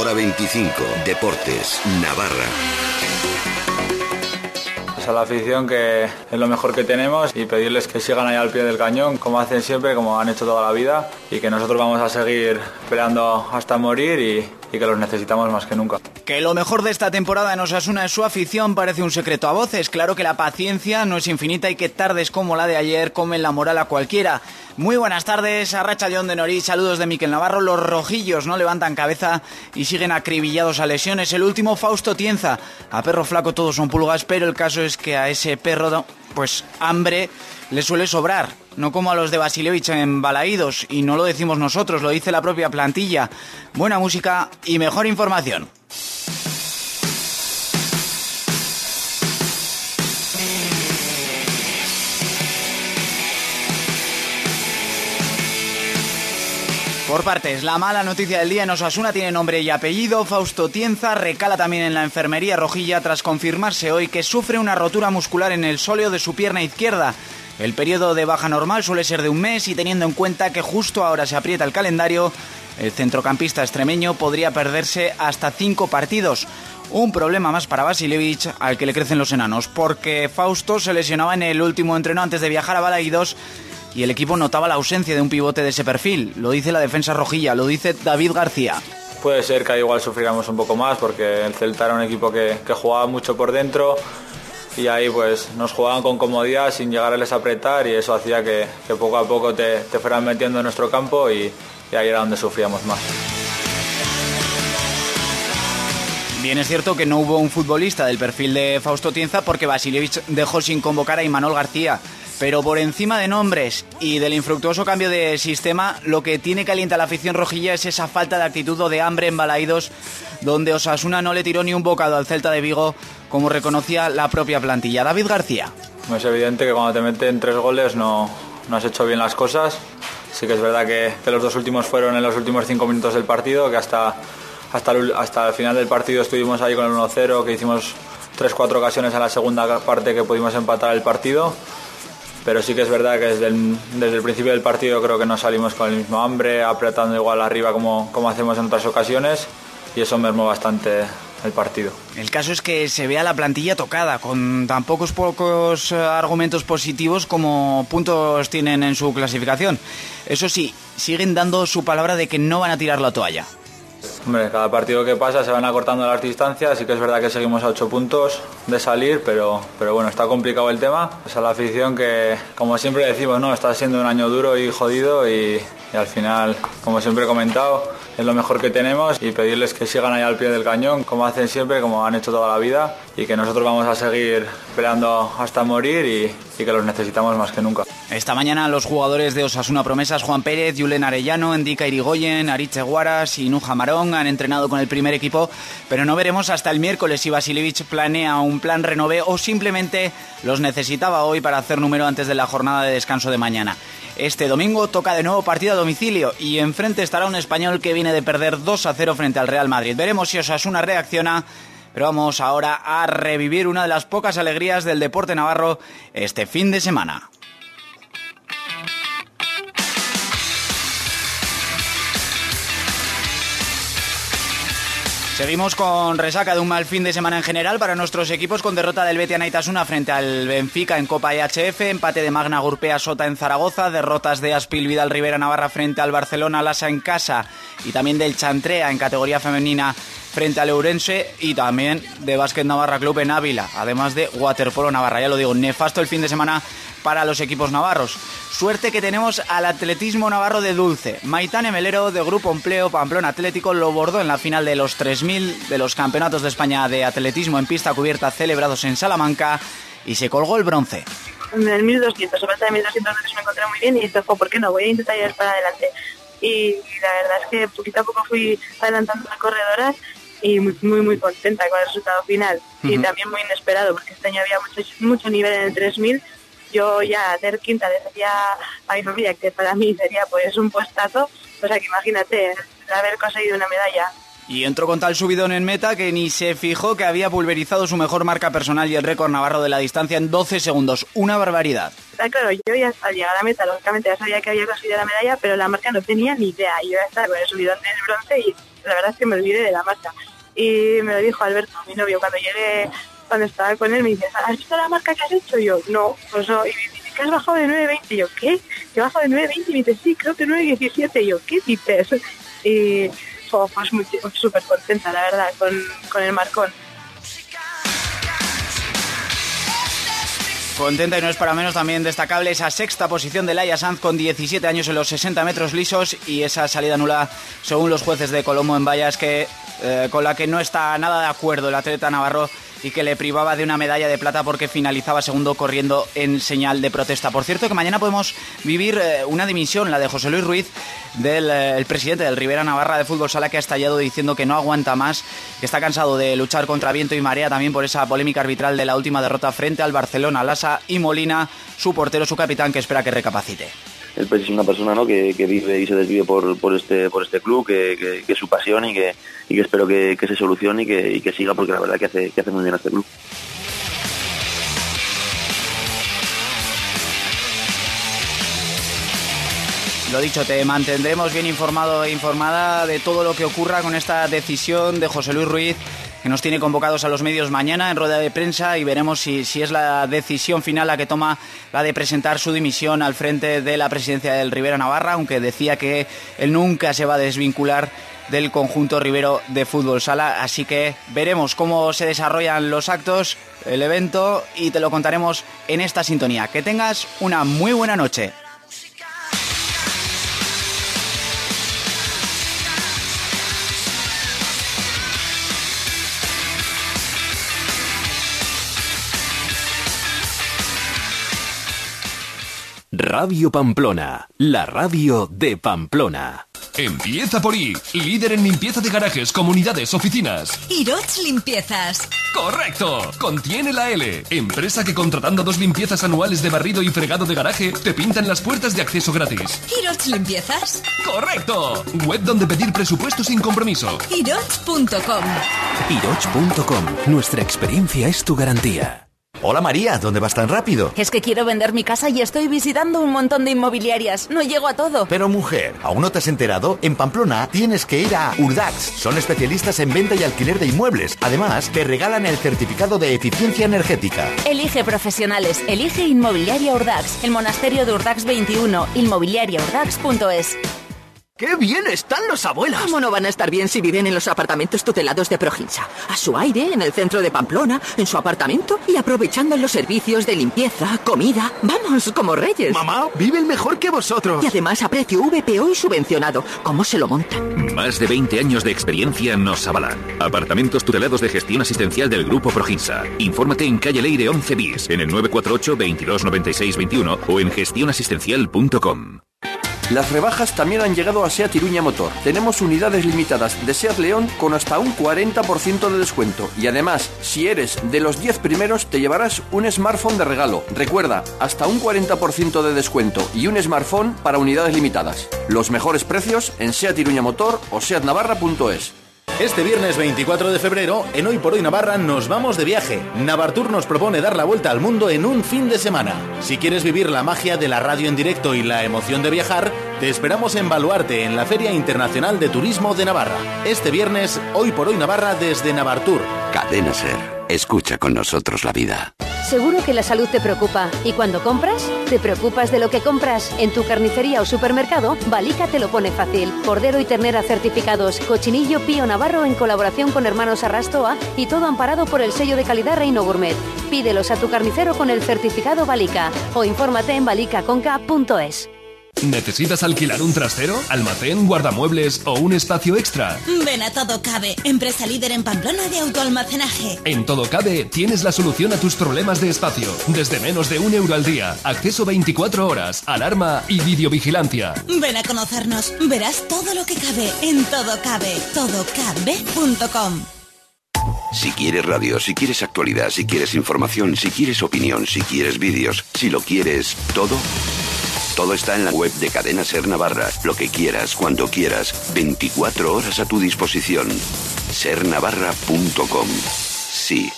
hora 25. Deportes, Navarra a la afición que es lo mejor que tenemos y pedirles que sigan ahí al pie del cañón, como hacen siempre, como han hecho toda la vida y que nosotros vamos a seguir peleando hasta morir y, y que los necesitamos más que nunca. Que lo mejor de esta temporada en Osasuna es su afición parece un secreto a voces. Claro que la paciencia no es infinita y que tardes como la de ayer comen la moral a cualquiera. Muy buenas tardes, Arracha John de Nori, saludos de Miquel Navarro. Los rojillos no levantan cabeza y siguen acribillados a lesiones. El último Fausto Tienza. A perro flaco todos son pulgas, pero el caso es que a ese perro, pues hambre le suele sobrar, no como a los de Basilevich en Balaídos, y no lo decimos nosotros, lo dice la propia plantilla. Buena música y mejor información. Por partes, la mala noticia del día en Osasuna tiene nombre y apellido. Fausto Tienza recala también en la enfermería rojilla tras confirmarse hoy que sufre una rotura muscular en el sóleo de su pierna izquierda. El periodo de baja normal suele ser de un mes y teniendo en cuenta que justo ahora se aprieta el calendario, el centrocampista extremeño podría perderse hasta cinco partidos. Un problema más para Basilevich al que le crecen los enanos, porque Fausto se lesionaba en el último entreno antes de viajar a Balaídos y el equipo notaba la ausencia de un pivote de ese perfil. Lo dice la defensa rojilla, lo dice David García. Puede ser que igual sufriéramos un poco más porque el Celta era un equipo que jugaba mucho por dentro, y ahí pues nos jugaban con comodidad sin llegarles a apretar y eso hacía que, poco a poco te, fueran metiendo en nuestro campo y, ahí era donde sufríamos más. Bien es cierto que no hubo un futbolista del perfil de Fausto Tienza porque Basilevich dejó sin convocar a Imanol García. Pero por encima de nombres y del infructuoso cambio de sistema, lo que tiene caliente a la afición rojilla es esa falta de actitud o de hambre en Balaídos, donde Osasuna no le tiró ni un bocado al Celta de Vigo, como reconocía la propia plantilla. David García. Es evidente que cuando te meten tres goles no, no has hecho bien las cosas. Sí que es verdad que, los dos últimos fueron en los últimos cinco minutos del partido, que hasta, hasta, el, hasta el final del partido estuvimos ahí con el 1-0, que hicimos tres, cuatro ocasiones en la segunda parte que pudimos empatar el partido pero sí que es verdad que desde el, desde el, principio del partido creo que no salimos con el mismo hambre, apretando igual arriba como, como hacemos en otras ocasiones y eso mermó bastante el partido. El caso es que se vea la plantilla tocada, con tan pocos pocos eh, argumentos positivos como puntos tienen en su clasificación. Eso sí, siguen dando su palabra de que no van a tirar la toalla. Hombre, cada partido que pasa se van acortando las distancias, sí que es verdad que seguimos a 8 puntos de salir, pero, pero bueno, está complicado el tema. Es a la afición que, como siempre decimos, no, está siendo un año duro y jodido y, y al final, como siempre he comentado, es lo mejor que tenemos y pedirles que sigan ahí al pie del cañón, como hacen siempre, como han hecho toda la vida y que nosotros vamos a seguir peleando hasta morir y, que los necesitamos más que nunca. Esta mañana los jugadores de Osasuna Promesas, Juan Pérez, Julen Arellano, Endica Irigoyen, Ariche Guaras y Nuja Marón han entrenado con el primer equipo, pero no veremos hasta el miércoles si Basilevich planea un plan renové o simplemente los necesitaba hoy para hacer número antes de la jornada de descanso de mañana. Este domingo toca de nuevo partido a domicilio y enfrente estará un español que viene de perder 2 a 0 frente al Real Madrid. Veremos si Osasuna reacciona. Pero vamos ahora a revivir una de las pocas alegrías del deporte navarro este fin de semana. Seguimos con resaca de un mal fin de semana en general para nuestros equipos con derrota del Betia Naitasuna frente al Benfica en Copa EHF, empate de Magna Gurpea Sota en Zaragoza, derrotas de Aspil Vidal Rivera Navarra frente al Barcelona Lasa en casa y también del Chantrea en categoría femenina frente al Eurense y también de Básquet Navarra Club en Ávila, además de Waterpolo Navarra. Ya lo digo, nefasto el fin de semana para los equipos navarros. Suerte que tenemos al atletismo navarro de Dulce. Maitane Melero de Grupo Empleo Pamplona Atlético lo bordó en la final de los 3.000 de los Campeonatos de España de Atletismo en pista cubierta celebrados en Salamanca y se colgó el bronce. En el 1200, sobre de 1200 me encontré muy bien y dije, ¿por qué no? Voy a intentar ir para adelante. Y la verdad es que poquito a poco fui adelantando las corredoras y muy, muy, contenta con el resultado final. Y también muy inesperado, porque este año había mucho, mucho nivel en el 3000. Yo ya hacer quinta decía a mi familia que para mí sería pues un puestazo, o sea que imagínate haber conseguido una medalla. Y entró con tal subidón en meta que ni se fijó que había pulverizado su mejor marca personal y el récord navarro de la distancia en 12 segundos. Una barbaridad. claro, yo ya al llegar a la meta, lógicamente ya sabía que había conseguido la medalla, pero la marca no tenía ni idea. Yo ya estaba con el subidón del bronce y la verdad es que me olvidé de la marca. Y me lo dijo Alberto, mi novio, cuando llegué, cuando estaba con él, me dice, ¿has visto la marca que has hecho? Y yo, no, pues no. Y me dice, ¿que has bajado de 9.20? Y yo, ¿qué? ¿Que he bajado de 9.20? Y me dice, sí, creo que 9.17. Y yo, ¿qué dices? Y pues, muy súper contenta, la verdad, con, con el marcón. Contenta y no es para menos también destacable esa sexta posición de Laia Sanz con 17 años en los 60 metros lisos y esa salida nula según los jueces de Colombo en vallas que, eh, con la que no está nada de acuerdo el atleta Navarro y que le privaba de una medalla de plata porque finalizaba segundo corriendo en señal de protesta. Por cierto que mañana podemos vivir eh, una dimisión, la de José Luis Ruiz, del eh, presidente del Rivera Navarra de Fútbol Sala que ha estallado diciendo que no aguanta más, que está cansado de luchar contra viento y marea también por esa polémica arbitral de la última derrota frente al Barcelona, Lasa y Molina, su portero, su capitán que espera que recapacite él pues, es una persona ¿no? que, vive y se desvive por, este, por este club, que, es su pasión y que, espero que, se solucione y que, siga porque la verdad que hace, que hace muy bien este club. Lo dicho, te mantendremos bien informado e informada de todo lo que ocurra con esta decisión de José Luis Ruiz que nos tiene convocados a los medios mañana en rueda de prensa y veremos si, si, es la decisión final la que toma la de presentar su dimisión al frente de la presidencia del Rivera Navarra, aunque decía que él nunca se va a desvincular del conjunto Rivero de Fútbol Sala. Así que veremos cómo se desarrollan los actos, el evento y te lo contaremos en esta sintonía. Que tengas una muy buena noche. Radio Pamplona, la radio de Pamplona. Empieza por I, líder en limpieza de garajes, comunidades, oficinas. Iroch Limpiezas. Correcto, contiene la L. Empresa que contratando dos limpiezas anuales de barrido y fregado de garaje, te pintan las puertas de acceso gratis. Iroch Limpiezas. Correcto, web donde pedir presupuesto sin compromiso. Iroch.com. Iroch.com, nuestra experiencia es tu garantía. Hola María, ¿dónde vas tan rápido? Es que quiero vender mi casa y estoy visitando un montón de inmobiliarias. No llego a todo. Pero mujer, ¿aún no te has enterado? En Pamplona tienes que ir a Urdax. Son especialistas en venta y alquiler de inmuebles. Además, te regalan el certificado de eficiencia energética. Elige profesionales. Elige Inmobiliaria Urdax. El monasterio de Urdax 21. Inmobiliariaurdax.es. ¡Qué bien están los abuelos! ¿Cómo no van a estar bien si viven en los apartamentos tutelados de Proginsa? A su aire, en el centro de Pamplona, en su apartamento y aprovechando los servicios de limpieza, comida. Vamos, como reyes. Mamá, viven mejor que vosotros. Y además a precio VPO y subvencionado. ¿Cómo se lo montan? Más de 20 años de experiencia nos avalan. Apartamentos tutelados de gestión asistencial del Grupo Proginsa. Infórmate en calle Leire 11 bis, en el 948 2296 21 o en gestionasistencial.com. Las rebajas también han llegado a SEAT Iruña Motor. Tenemos unidades limitadas de SEAT León con hasta un 40% de descuento. Y además, si eres de los 10 primeros, te llevarás un smartphone de regalo. Recuerda, hasta un 40% de descuento y un smartphone para unidades limitadas. Los mejores precios en SEAT Iruña Motor o SEATnavarra.es. Este viernes 24 de febrero, en Hoy por Hoy Navarra, nos vamos de viaje. Navartur nos propone dar la vuelta al mundo en un fin de semana. Si quieres vivir la magia de la radio en directo y la emoción de viajar, te esperamos en Baluarte, en la Feria Internacional de Turismo de Navarra. Este viernes, Hoy por Hoy Navarra desde Navartur. Cadena Ser. Escucha con nosotros la vida. Seguro que la salud te preocupa. ¿Y cuando compras? ¿Te preocupas de lo que compras? En tu carnicería o supermercado, Balica te lo pone fácil. Cordero y ternera certificados, cochinillo Pío Navarro en colaboración con Hermanos Arrastoa y todo amparado por el sello de calidad Reino Gourmet. Pídelos a tu carnicero con el certificado Balica o infórmate en balicaconca.es. ¿Necesitas alquilar un trastero, almacén, guardamuebles o un espacio extra? Ven a Todo Cabe, empresa líder en Pamplona de autoalmacenaje. En Todo Cabe tienes la solución a tus problemas de espacio. Desde menos de un euro al día, acceso 24 horas, alarma y videovigilancia. Ven a conocernos, verás todo lo que cabe en Todo Cabe, todocabe.com. Si quieres radio, si quieres actualidad, si quieres información, si quieres opinión, si quieres vídeos, si lo quieres todo. Todo está en la web de Cadena Ser Navarra. Lo que quieras, cuando quieras, 24 horas a tu disposición. Sernavarra.com. Sí